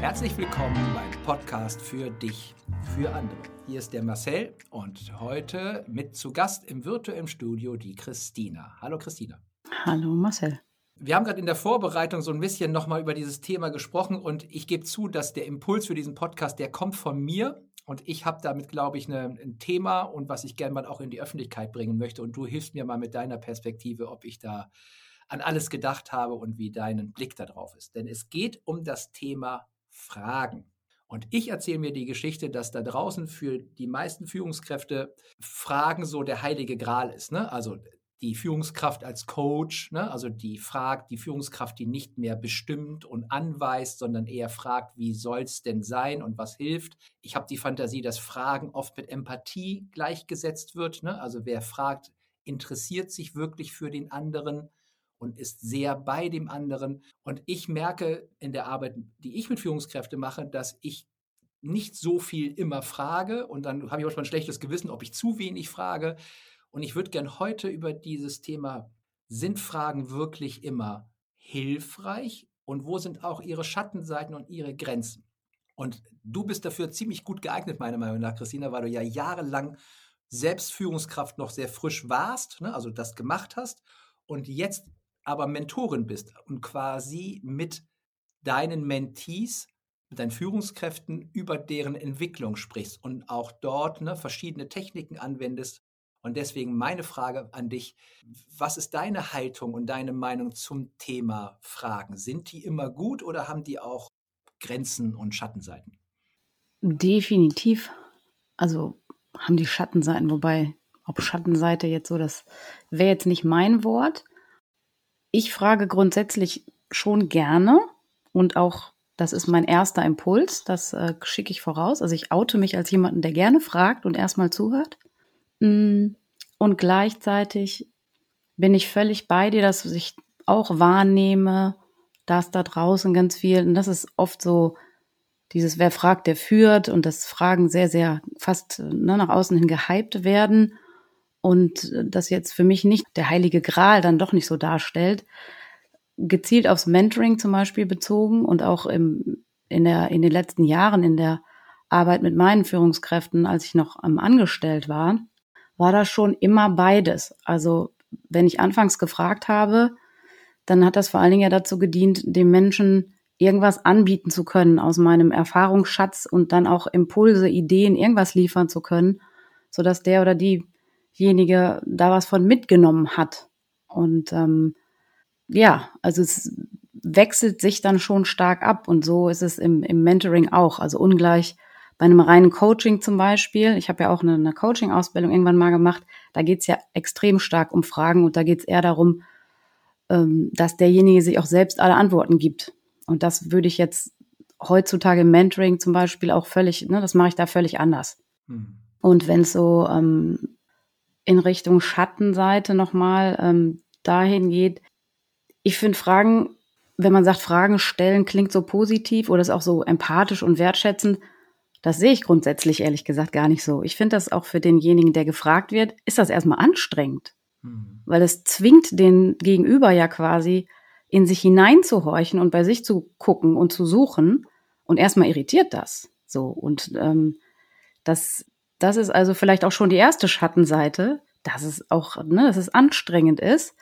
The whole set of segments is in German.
Herzlich willkommen beim Podcast für dich, für andere. Hier ist der Marcel und heute mit zu Gast im virtuellen Studio die Christina. Hallo Christina. Hallo Marcel. Wir haben gerade in der Vorbereitung so ein bisschen nochmal über dieses Thema gesprochen und ich gebe zu, dass der Impuls für diesen Podcast, der kommt von mir und ich habe damit, glaube ich, eine, ein Thema und was ich gerne mal auch in die Öffentlichkeit bringen möchte und du hilfst mir mal mit deiner Perspektive, ob ich da an alles gedacht habe und wie dein Blick darauf ist. Denn es geht um das Thema Fragen. Und ich erzähle mir die Geschichte, dass da draußen für die meisten Führungskräfte Fragen so der heilige Gral ist. Ne? Also die Führungskraft als Coach, ne? also die fragt, die Führungskraft, die nicht mehr bestimmt und anweist, sondern eher fragt, wie soll es denn sein und was hilft. Ich habe die Fantasie, dass Fragen oft mit Empathie gleichgesetzt wird. Ne? Also wer fragt, interessiert sich wirklich für den anderen und ist sehr bei dem anderen. Und ich merke in der Arbeit, die ich mit Führungskräften mache, dass ich nicht so viel immer frage und dann habe ich manchmal ein schlechtes Gewissen, ob ich zu wenig frage. Und ich würde gern heute über dieses Thema, sind Fragen wirklich immer hilfreich und wo sind auch ihre Schattenseiten und ihre Grenzen? Und du bist dafür ziemlich gut geeignet, meiner Meinung nach, Christina, weil du ja jahrelang selbst Führungskraft noch sehr frisch warst, ne, also das gemacht hast und jetzt aber Mentorin bist und quasi mit deinen Mentees, mit deinen Führungskräften über deren Entwicklung sprichst und auch dort ne, verschiedene Techniken anwendest. Und deswegen meine Frage an dich, was ist deine Haltung und deine Meinung zum Thema Fragen? Sind die immer gut oder haben die auch Grenzen und Schattenseiten? Definitiv. Also haben die Schattenseiten, wobei, ob Schattenseite jetzt so, das wäre jetzt nicht mein Wort. Ich frage grundsätzlich schon gerne und auch das ist mein erster Impuls, das äh, schicke ich voraus. Also ich oute mich als jemanden, der gerne fragt und erstmal zuhört. Mm, und gleichzeitig bin ich völlig bei dir, dass ich auch wahrnehme, dass da draußen ganz viel, und das ist oft so, dieses Wer fragt, der führt und das Fragen sehr, sehr fast ne, nach außen hin gehypt werden und das jetzt für mich nicht der heilige Gral dann doch nicht so darstellt, gezielt aufs Mentoring zum Beispiel bezogen und auch im, in, der, in den letzten Jahren in der Arbeit mit meinen Führungskräften, als ich noch am Angestellt war, war das schon immer beides. Also wenn ich anfangs gefragt habe, dann hat das vor allen Dingen ja dazu gedient, dem Menschen irgendwas anbieten zu können aus meinem Erfahrungsschatz und dann auch Impulse, Ideen, irgendwas liefern zu können, sodass der oder die derjenige da was von mitgenommen hat. Und ähm, ja, also es wechselt sich dann schon stark ab und so ist es im, im Mentoring auch. Also ungleich bei einem reinen Coaching zum Beispiel. Ich habe ja auch eine, eine Coaching-Ausbildung irgendwann mal gemacht. Da geht es ja extrem stark um Fragen und da geht es eher darum, ähm, dass derjenige sich auch selbst alle Antworten gibt. Und das würde ich jetzt heutzutage im Mentoring zum Beispiel auch völlig, ne, das mache ich da völlig anders. Hm. Und wenn es so ähm, in Richtung Schattenseite nochmal ähm, dahin geht. Ich finde Fragen, wenn man sagt, Fragen stellen klingt so positiv oder ist auch so empathisch und wertschätzend, das sehe ich grundsätzlich ehrlich gesagt gar nicht so. Ich finde das auch für denjenigen, der gefragt wird, ist das erstmal anstrengend, mhm. weil es zwingt den Gegenüber ja quasi in sich hineinzuhorchen und bei sich zu gucken und zu suchen und erstmal irritiert das so und ähm, das das ist also vielleicht auch schon die erste Schattenseite, dass es auch, ne, dass es anstrengend ist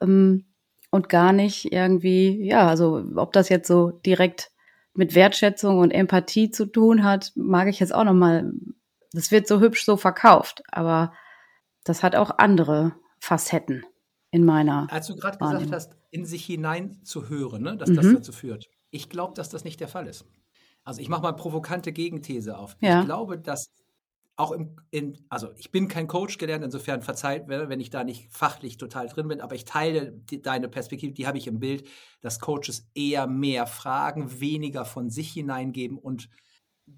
ähm, und gar nicht irgendwie, ja, also ob das jetzt so direkt mit Wertschätzung und Empathie zu tun hat, mag ich jetzt auch noch mal. Das wird so hübsch so verkauft, aber das hat auch andere Facetten in meiner. Als du gerade gesagt hast, in sich hinein zu hören, ne, dass mhm. das dazu führt. Ich glaube, dass das nicht der Fall ist. Also ich mache mal provokante Gegenthese auf. Ja. Ich glaube, dass auch im, in, also ich bin kein Coach gelernt, insofern verzeiht, wenn ich da nicht fachlich total drin bin, aber ich teile die, deine Perspektive, die habe ich im Bild, dass Coaches eher mehr fragen, weniger von sich hineingeben und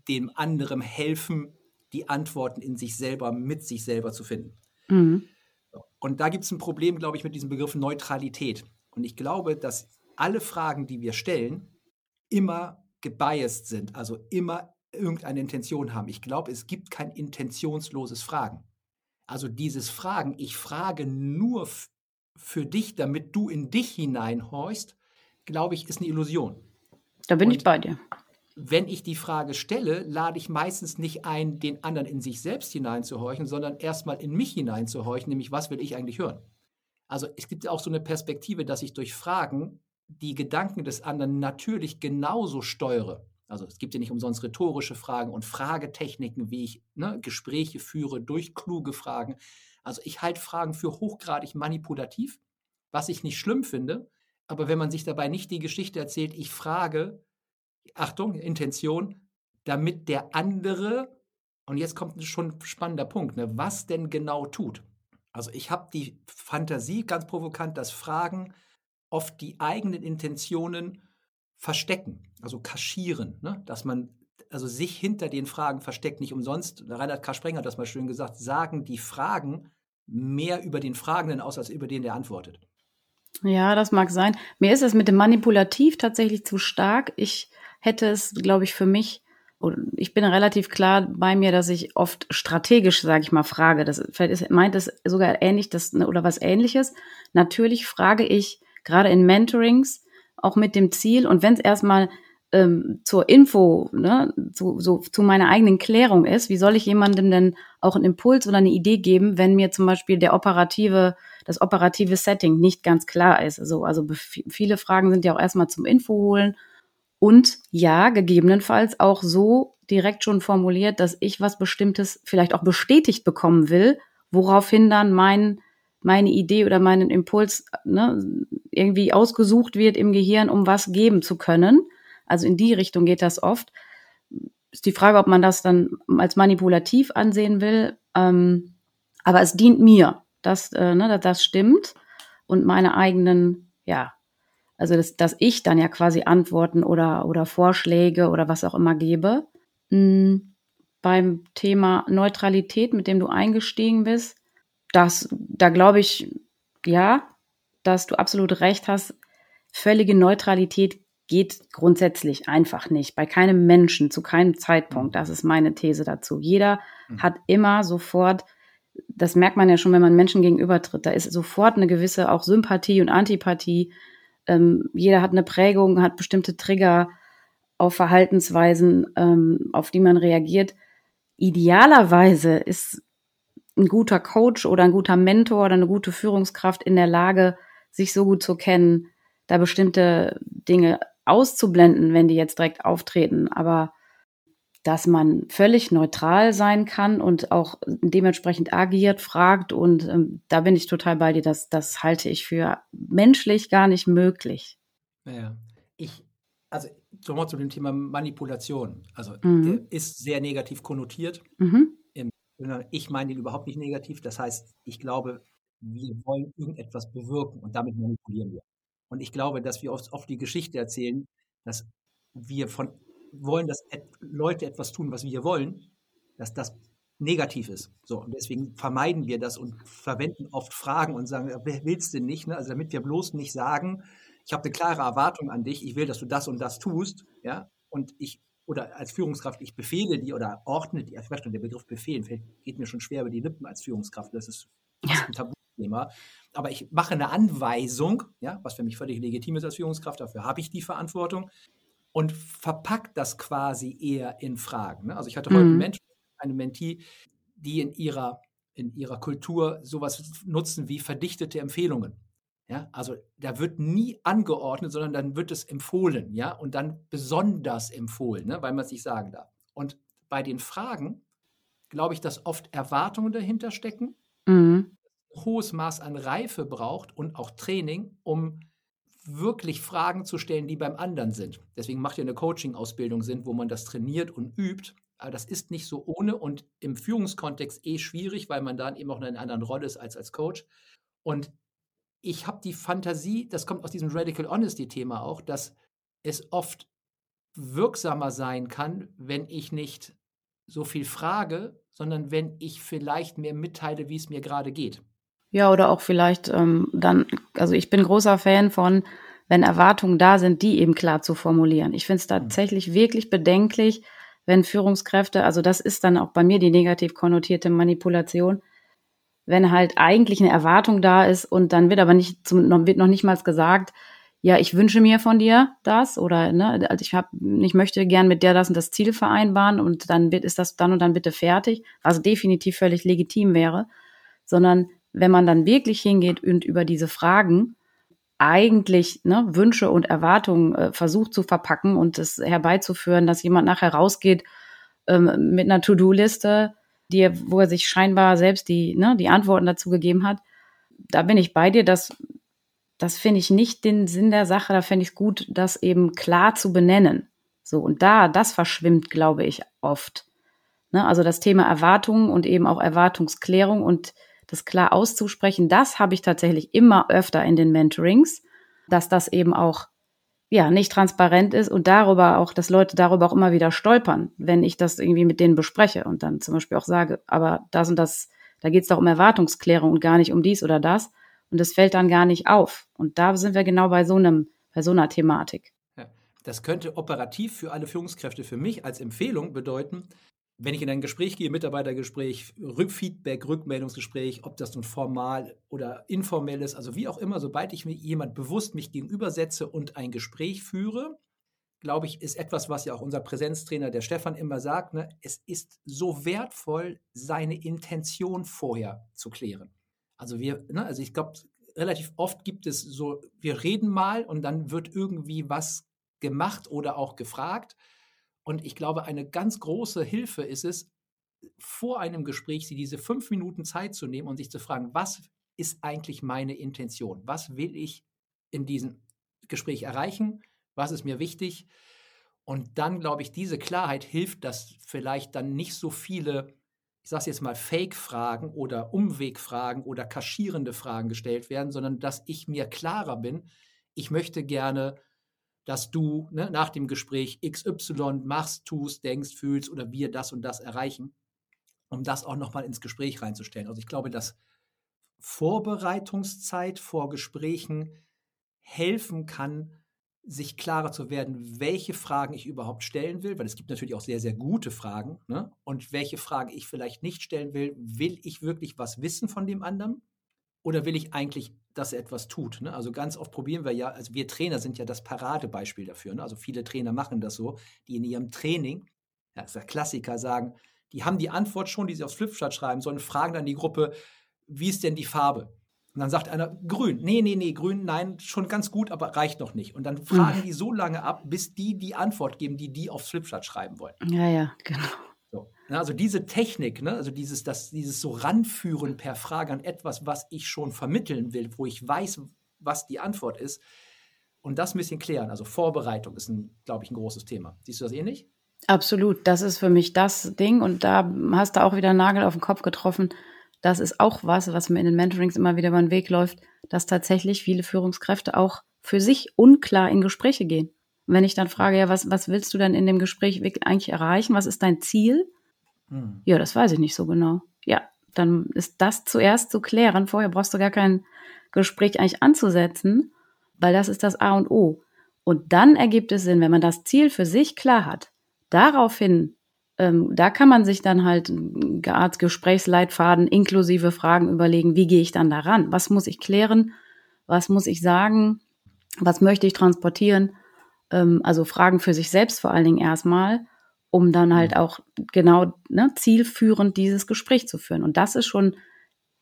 dem anderen helfen, die Antworten in sich selber, mit sich selber zu finden. Mhm. Und da gibt es ein Problem, glaube ich, mit diesem Begriff Neutralität. Und ich glaube, dass alle Fragen, die wir stellen, immer gebiased sind, also immer irgendeine Intention haben. Ich glaube, es gibt kein intentionsloses Fragen. Also dieses Fragen, ich frage nur für dich, damit du in dich hineinhorchst, glaube ich, ist eine Illusion. Da bin Und ich bei dir. wenn ich die Frage stelle, lade ich meistens nicht ein, den anderen in sich selbst hineinzuhorchen, sondern erstmal in mich hineinzuhorchen, nämlich was will ich eigentlich hören? Also es gibt auch so eine Perspektive, dass ich durch Fragen die Gedanken des anderen natürlich genauso steuere. Also es gibt ja nicht umsonst rhetorische Fragen und Fragetechniken, wie ich ne, Gespräche führe durch kluge Fragen. Also ich halte Fragen für hochgradig manipulativ, was ich nicht schlimm finde. Aber wenn man sich dabei nicht die Geschichte erzählt, ich frage, Achtung, Intention, damit der andere, und jetzt kommt schon ein spannender Punkt, ne, was denn genau tut. Also ich habe die Fantasie, ganz provokant, dass Fragen oft die eigenen Intentionen verstecken, also kaschieren, ne? dass man also sich hinter den Fragen versteckt. Nicht umsonst, Reinhard K. Sprenger hat das mal schön gesagt, sagen die Fragen mehr über den Fragenden aus, als über den, der antwortet. Ja, das mag sein. Mir ist es mit dem Manipulativ tatsächlich zu stark. Ich hätte es, glaube ich, für mich, ich bin relativ klar bei mir, dass ich oft strategisch, sage ich mal, frage. Das vielleicht ist, meint es sogar ähnlich das, oder was ähnliches. Natürlich frage ich gerade in Mentorings auch mit dem Ziel und wenn es erstmal ähm, zur Info, ne, zu, so, zu meiner eigenen Klärung ist, wie soll ich jemandem denn auch einen Impuls oder eine Idee geben, wenn mir zum Beispiel der operative, das operative Setting nicht ganz klar ist. Also, also viele Fragen sind ja auch erstmal zum Info holen und ja, gegebenenfalls auch so direkt schon formuliert, dass ich was Bestimmtes vielleicht auch bestätigt bekommen will, woraufhin dann mein meine Idee oder meinen Impuls ne, irgendwie ausgesucht wird im Gehirn, um was geben zu können. Also in die Richtung geht das oft. Ist die Frage, ob man das dann als manipulativ ansehen will. Ähm, aber es dient mir. Das, äh, ne, das stimmt. Und meine eigenen, ja, also dass, dass ich dann ja quasi Antworten oder, oder Vorschläge oder was auch immer gebe. Mhm. Beim Thema Neutralität, mit dem du eingestiegen bist, das, da glaube ich, ja, dass du absolut recht hast. Völlige Neutralität geht grundsätzlich einfach nicht. Bei keinem Menschen, zu keinem Zeitpunkt. Das ist meine These dazu. Jeder mhm. hat immer sofort, das merkt man ja schon, wenn man Menschen gegenübertritt, da ist sofort eine gewisse auch Sympathie und Antipathie. Ähm, jeder hat eine Prägung, hat bestimmte Trigger auf Verhaltensweisen, ähm, auf die man reagiert. Idealerweise ist ein guter Coach oder ein guter Mentor oder eine gute Führungskraft in der Lage, sich so gut zu kennen, da bestimmte Dinge auszublenden, wenn die jetzt direkt auftreten, aber dass man völlig neutral sein kann und auch dementsprechend agiert, fragt und ähm, da bin ich total bei dir, das, das halte ich für menschlich gar nicht möglich. Naja, ich, also nochmal zu dem Thema Manipulation, also mhm. der ist sehr negativ konnotiert. Mhm. Ich meine ihn überhaupt nicht negativ, das heißt, ich glaube, wir wollen irgendetwas bewirken und damit manipulieren wir. Und ich glaube, dass wir oft, oft die Geschichte erzählen, dass wir von wollen, dass Leute etwas tun, was wir wollen, dass das negativ ist. So, und deswegen vermeiden wir das und verwenden oft Fragen und sagen, wer willst du nicht? Ne? Also damit wir bloß nicht sagen, ich habe eine klare Erwartung an dich, ich will, dass du das und das tust, ja, und ich oder als Führungskraft, ich befehle die oder ordne die, schon, der Begriff befehlen geht mir schon schwer über die Lippen als Führungskraft, das ist ein Tabu Thema. Aber ich mache eine Anweisung, ja, was für mich völlig legitim ist als Führungskraft, dafür habe ich die Verantwortung und verpackt das quasi eher in Fragen. Ne? Also ich hatte heute mhm. einen Menschen, eine Mentee, die in ihrer, in ihrer Kultur sowas nutzen wie verdichtete Empfehlungen. Ja, also da wird nie angeordnet, sondern dann wird es empfohlen, ja, und dann besonders empfohlen, ne, weil man es nicht sagen darf. Und bei den Fragen glaube ich, dass oft Erwartungen dahinter stecken, mhm hohes Maß an Reife braucht und auch Training, um wirklich Fragen zu stellen, die beim anderen sind. Deswegen macht ja eine Coaching-Ausbildung Sinn, wo man das trainiert und übt. Aber das ist nicht so ohne und im Führungskontext eh schwierig, weil man dann eben auch in einer anderen Rolle ist als als Coach. Und ich habe die Fantasie, das kommt aus diesem Radical Honesty-Thema auch, dass es oft wirksamer sein kann, wenn ich nicht so viel frage, sondern wenn ich vielleicht mehr mitteile, wie es mir gerade geht. Ja, oder auch vielleicht ähm, dann, also ich bin großer Fan von, wenn Erwartungen da sind, die eben klar zu formulieren. Ich finde es mhm. tatsächlich wirklich bedenklich, wenn Führungskräfte, also das ist dann auch bei mir die negativ konnotierte Manipulation, wenn halt eigentlich eine Erwartung da ist und dann wird aber nicht, zum, wird noch nicht mal gesagt, ja, ich wünsche mir von dir das oder ne, also ich habe, ich möchte gern mit der das und das Ziel vereinbaren und dann ist das dann und dann bitte fertig, was definitiv völlig legitim wäre, sondern wenn man dann wirklich hingeht und über diese Fragen eigentlich ne, Wünsche und Erwartungen äh, versucht zu verpacken und es herbeizuführen, dass jemand nachher rausgeht ähm, mit einer To-Do-Liste, die, wo er sich scheinbar selbst die, ne, die Antworten dazu gegeben hat. Da bin ich bei dir, dass das finde ich nicht den Sinn der Sache. Da fände ich es gut, das eben klar zu benennen. So, und da, das verschwimmt, glaube ich, oft. Ne? Also das Thema Erwartungen und eben auch Erwartungsklärung und das klar auszusprechen, das habe ich tatsächlich immer öfter in den Mentorings, dass das eben auch ja nicht transparent ist und darüber auch, dass Leute darüber auch immer wieder stolpern, wenn ich das irgendwie mit denen bespreche und dann zum Beispiel auch sage, aber das und das, da geht es doch um Erwartungsklärung und gar nicht um dies oder das. Und das fällt dann gar nicht auf. Und da sind wir genau bei so einem, bei so einer Thematik. Das könnte operativ für alle Führungskräfte für mich als Empfehlung bedeuten, wenn ich in ein Gespräch gehe, Mitarbeitergespräch, Rückfeedback, Rückmeldungsgespräch, ob das nun formal oder informell ist, also wie auch immer, sobald ich mir jemand bewusst mich gegenübersetze und ein Gespräch führe, glaube ich, ist etwas, was ja auch unser Präsenztrainer, der Stefan, immer sagt, ne, es ist so wertvoll, seine Intention vorher zu klären. Also wir, ne, also ich glaube, relativ oft gibt es so, wir reden mal und dann wird irgendwie was gemacht oder auch gefragt. Und ich glaube, eine ganz große Hilfe ist es, vor einem Gespräch sie diese fünf Minuten Zeit zu nehmen und sich zu fragen, was ist eigentlich meine Intention? Was will ich in diesem Gespräch erreichen? Was ist mir wichtig? Und dann, glaube ich, diese Klarheit hilft, dass vielleicht dann nicht so viele ich sage es jetzt mal, Fake-Fragen oder Umwegfragen oder kaschierende Fragen gestellt werden, sondern dass ich mir klarer bin, ich möchte gerne, dass du ne, nach dem Gespräch XY machst, tust, denkst, fühlst oder wir das und das erreichen, um das auch nochmal ins Gespräch reinzustellen. Also ich glaube, dass Vorbereitungszeit vor Gesprächen helfen kann, sich klarer zu werden, welche Fragen ich überhaupt stellen will, weil es gibt natürlich auch sehr, sehr gute Fragen. Ne? Und welche Fragen ich vielleicht nicht stellen will. Will ich wirklich was wissen von dem anderen? Oder will ich eigentlich, dass er etwas tut? Ne? Also ganz oft probieren wir ja, also wir Trainer sind ja das Paradebeispiel dafür. Ne? Also viele Trainer machen das so, die in ihrem Training, ja, das ist der Klassiker, sagen, die haben die Antwort schon, die sie aufs Flipchart schreiben sollen, fragen dann die Gruppe, wie ist denn die Farbe? Und dann sagt einer, grün. Nee, nee, nee, grün, nein, schon ganz gut, aber reicht noch nicht. Und dann fragen mhm. die so lange ab, bis die die Antwort geben, die die aufs Flipchart schreiben wollen. Ja, ja, genau. So. Also diese Technik, ne, also dieses, das, dieses so ranführen per Frage an etwas, was ich schon vermitteln will, wo ich weiß, was die Antwort ist, und das ein bisschen klären. Also Vorbereitung ist, glaube ich, ein großes Thema. Siehst du das ähnlich? Absolut. Das ist für mich das Ding. Und da hast du auch wieder einen Nagel auf den Kopf getroffen das ist auch was, was mir in den Mentorings immer wieder über den Weg läuft, dass tatsächlich viele Führungskräfte auch für sich unklar in Gespräche gehen. Und wenn ich dann frage, ja, was, was willst du denn in dem Gespräch eigentlich erreichen? Was ist dein Ziel? Hm. Ja, das weiß ich nicht so genau. Ja, dann ist das zuerst zu klären. Vorher brauchst du gar kein Gespräch eigentlich anzusetzen, weil das ist das A und O. Und dann ergibt es Sinn, wenn man das Ziel für sich klar hat, daraufhin ähm, da kann man sich dann halt eine Art Gesprächsleitfaden inklusive Fragen überlegen, wie gehe ich dann daran? Was muss ich klären? Was muss ich sagen? Was möchte ich transportieren? Ähm, also Fragen für sich selbst vor allen Dingen erstmal, um dann halt auch genau ne, zielführend dieses Gespräch zu führen. Und das ist schon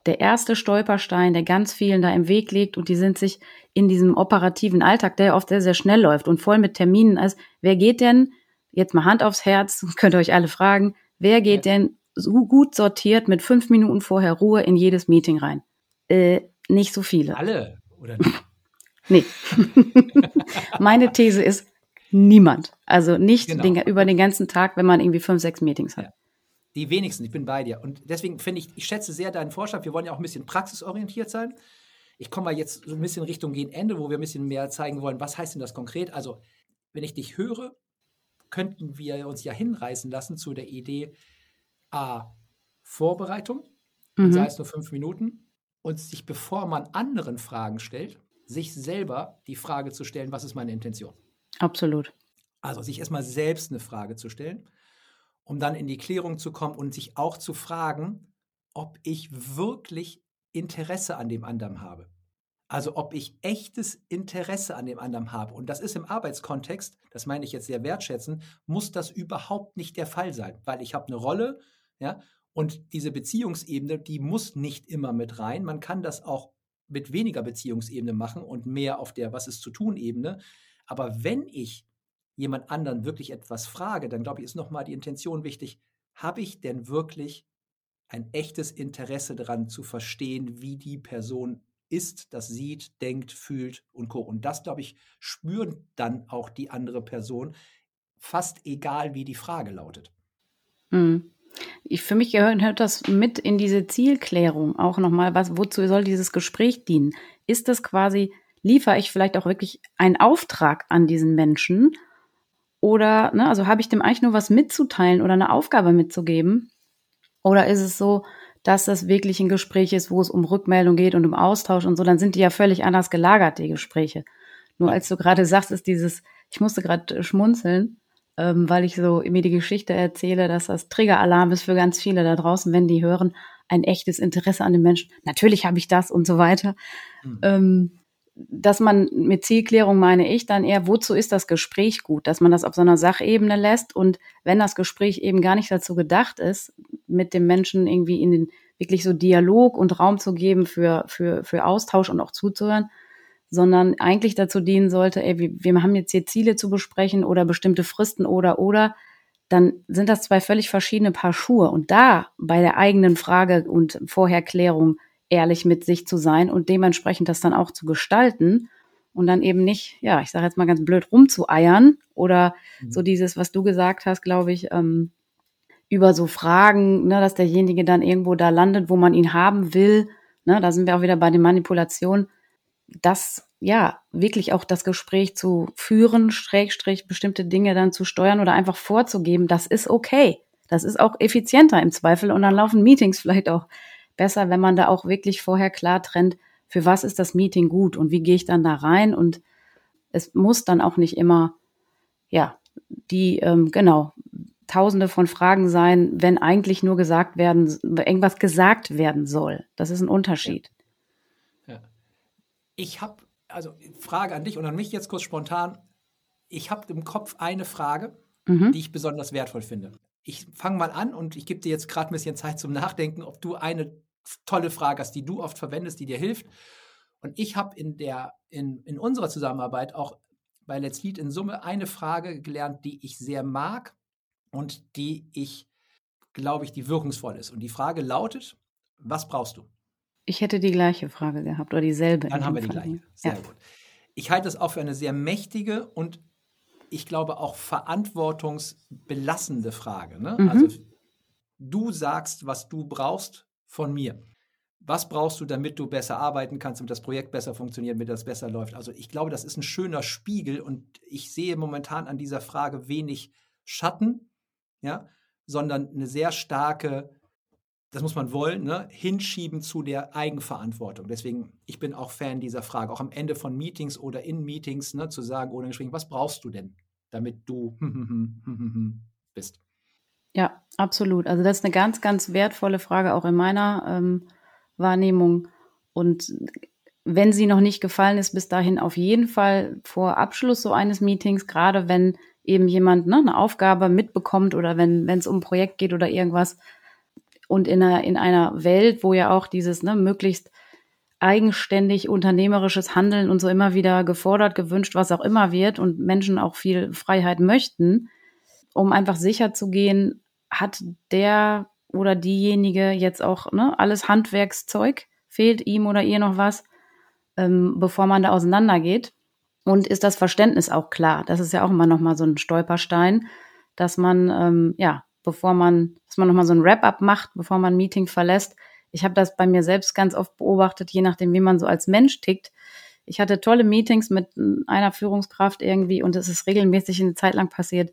der erste Stolperstein, der ganz vielen da im Weg liegt und die sind sich in diesem operativen Alltag, der oft sehr, sehr schnell läuft und voll mit Terminen ist. Wer geht denn jetzt mal Hand aufs Herz, könnt ihr euch alle fragen, wer geht ja. denn so gut sortiert mit fünf Minuten vorher Ruhe in jedes Meeting rein? Äh, nicht so viele. Alle, oder nicht? nee. Meine These ist, niemand. Also nicht genau. den, über den ganzen Tag, wenn man irgendwie fünf, sechs Meetings hat. Ja. Die wenigsten, ich bin bei dir. Und deswegen finde ich, ich schätze sehr deinen Vorschlag. Wir wollen ja auch ein bisschen praxisorientiert sein. Ich komme mal jetzt so ein bisschen Richtung gegen Ende, wo wir ein bisschen mehr zeigen wollen, was heißt denn das konkret? Also, wenn ich dich höre, könnten wir uns ja hinreißen lassen zu der Idee, a, Vorbereitung, mhm. sei es nur fünf Minuten, und sich, bevor man anderen Fragen stellt, sich selber die Frage zu stellen, was ist meine Intention? Absolut. Also sich erstmal selbst eine Frage zu stellen, um dann in die Klärung zu kommen und sich auch zu fragen, ob ich wirklich Interesse an dem anderen habe. Also ob ich echtes Interesse an dem anderen habe. Und das ist im Arbeitskontext, das meine ich jetzt sehr wertschätzen, muss das überhaupt nicht der Fall sein, weil ich habe eine Rolle, ja, und diese Beziehungsebene, die muss nicht immer mit rein. Man kann das auch mit weniger Beziehungsebene machen und mehr auf der Was ist zu tun Ebene. Aber wenn ich jemand anderen wirklich etwas frage, dann glaube ich, ist nochmal die Intention wichtig. Habe ich denn wirklich ein echtes Interesse daran zu verstehen, wie die Person ist, das sieht, denkt, fühlt und co. Und das, glaube ich, spüren dann auch die andere Person, fast egal, wie die Frage lautet. Mhm. Ich, für mich gehört das mit in diese Zielklärung auch nochmal. Was, wozu soll dieses Gespräch dienen? Ist das quasi, liefere ich vielleicht auch wirklich einen Auftrag an diesen Menschen? Oder, ne, also habe ich dem eigentlich nur was mitzuteilen oder eine Aufgabe mitzugeben? Oder ist es so, dass das wirklich ein Gespräch ist, wo es um Rückmeldung geht und um Austausch und so, dann sind die ja völlig anders gelagert, die Gespräche. Nur als du gerade sagst, ist dieses, ich musste gerade schmunzeln, ähm, weil ich so mir die Geschichte erzähle, dass das Triggeralarm ist für ganz viele da draußen, wenn die hören, ein echtes Interesse an den Menschen. Natürlich habe ich das und so weiter. Mhm. Ähm, dass man mit Zielklärung meine ich dann eher, wozu ist das Gespräch gut? Dass man das auf so einer Sachebene lässt und wenn das Gespräch eben gar nicht dazu gedacht ist, mit dem Menschen irgendwie in den wirklich so Dialog und Raum zu geben für, für, für Austausch und auch zuzuhören, sondern eigentlich dazu dienen sollte, ey, wir, wir haben jetzt hier Ziele zu besprechen oder bestimmte Fristen oder oder, dann sind das zwei völlig verschiedene Paar Schuhe. Und da bei der eigenen Frage und Vorherklärung ehrlich mit sich zu sein und dementsprechend das dann auch zu gestalten und dann eben nicht, ja, ich sage jetzt mal ganz blöd, rumzueiern oder mhm. so dieses, was du gesagt hast, glaube ich, ähm, über so Fragen, ne, dass derjenige dann irgendwo da landet, wo man ihn haben will. Ne, da sind wir auch wieder bei den Manipulationen das ja wirklich auch das Gespräch zu führen, Schrägstrich bestimmte Dinge dann zu steuern oder einfach vorzugeben, das ist okay. Das ist auch effizienter im Zweifel und dann laufen Meetings vielleicht auch besser, wenn man da auch wirklich vorher klar trennt, für was ist das Meeting gut und wie gehe ich dann da rein und es muss dann auch nicht immer, ja, die, ähm, genau, tausende von Fragen sein, wenn eigentlich nur gesagt werden, irgendwas gesagt werden soll. Das ist ein Unterschied. Ich habe, also Frage an dich und an mich jetzt kurz spontan. Ich habe im Kopf eine Frage, mhm. die ich besonders wertvoll finde. Ich fange mal an und ich gebe dir jetzt gerade ein bisschen Zeit zum Nachdenken, ob du eine tolle Frage hast, die du oft verwendest, die dir hilft. Und ich habe in der, in, in unserer Zusammenarbeit auch bei Let's Lead in Summe eine Frage gelernt, die ich sehr mag und die ich, glaube ich, die wirkungsvoll ist. Und die Frage lautet, was brauchst du? Ich hätte die gleiche Frage gehabt oder dieselbe. Dann haben wir die gleiche. Sehr ja. gut. Ich halte es auch für eine sehr mächtige und ich glaube auch verantwortungsbelassende Frage. Ne? Mhm. Also du sagst, was du brauchst von mir. Was brauchst du, damit du besser arbeiten kannst, damit das Projekt besser funktioniert, damit das besser läuft? Also ich glaube, das ist ein schöner Spiegel und ich sehe momentan an dieser Frage wenig Schatten, ja, sondern eine sehr starke das muss man wollen, ne, hinschieben zu der Eigenverantwortung. Deswegen, ich bin auch Fan dieser Frage, auch am Ende von Meetings oder in Meetings ne, zu sagen ohne Gespräch, was brauchst du denn, damit du bist? Ja, absolut. Also das ist eine ganz, ganz wertvolle Frage auch in meiner ähm, Wahrnehmung. Und wenn sie noch nicht gefallen ist, bis dahin auf jeden Fall vor Abschluss so eines Meetings, gerade wenn eben jemand ne, eine Aufgabe mitbekommt oder wenn es um ein Projekt geht oder irgendwas, und in einer, in einer Welt, wo ja auch dieses ne, möglichst eigenständig unternehmerisches Handeln und so immer wieder gefordert, gewünscht, was auch immer wird und Menschen auch viel Freiheit möchten, um einfach sicher zu gehen, hat der oder diejenige jetzt auch ne, alles Handwerkszeug, fehlt ihm oder ihr noch was, ähm, bevor man da auseinandergeht. Und ist das Verständnis auch klar? Das ist ja auch immer noch mal so ein Stolperstein, dass man ähm, ja bevor man, dass man nochmal so ein Wrap-up macht, bevor man ein Meeting verlässt. Ich habe das bei mir selbst ganz oft beobachtet, je nachdem, wie man so als Mensch tickt. Ich hatte tolle Meetings mit einer Führungskraft irgendwie und es ist regelmäßig eine Zeit lang passiert,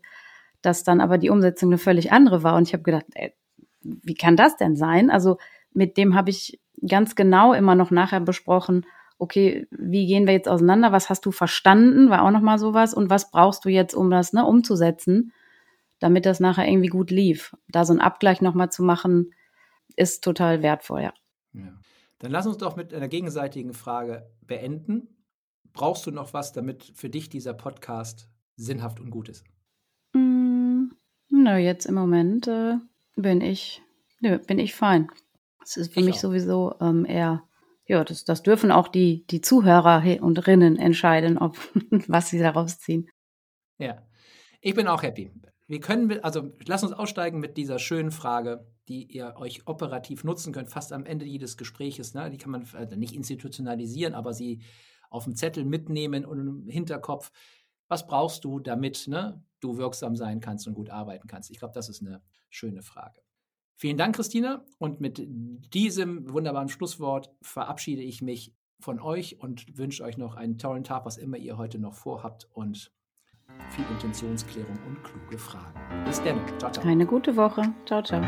dass dann aber die Umsetzung eine völlig andere war. Und ich habe gedacht, ey, wie kann das denn sein? Also mit dem habe ich ganz genau immer noch nachher besprochen, okay, wie gehen wir jetzt auseinander? Was hast du verstanden? War auch nochmal sowas. Und was brauchst du jetzt, um das ne, umzusetzen? Damit das nachher irgendwie gut lief. Da so einen Abgleich nochmal zu machen, ist total wertvoll, ja. ja. Dann lass uns doch mit einer gegenseitigen Frage beenden. Brauchst du noch was, damit für dich dieser Podcast sinnhaft und gut ist? Mm, na, jetzt im Moment äh, bin ich, nö, bin ich fein. Es ist für Ich mich auch. sowieso ähm, eher, ja, das, das dürfen auch die, die Zuhörer und Rinnen entscheiden, ob was sie daraus ziehen. Ja, ich bin auch happy. Wir können, also lass uns aussteigen mit dieser schönen Frage, die ihr euch operativ nutzen könnt, fast am Ende jedes Gespräches. Ne? Die kann man äh, nicht institutionalisieren, aber sie auf dem Zettel mitnehmen und im Hinterkopf. Was brauchst du, damit ne, du wirksam sein kannst und gut arbeiten kannst? Ich glaube, das ist eine schöne Frage. Vielen Dank, Christina. Und mit diesem wunderbaren Schlusswort verabschiede ich mich von euch und wünsche euch noch einen tollen Tag, was immer ihr heute noch vorhabt und viel Intentionsklärung und kluge Fragen. Bis dann. Ciao, ciao. Eine gute Woche. Ciao, ciao.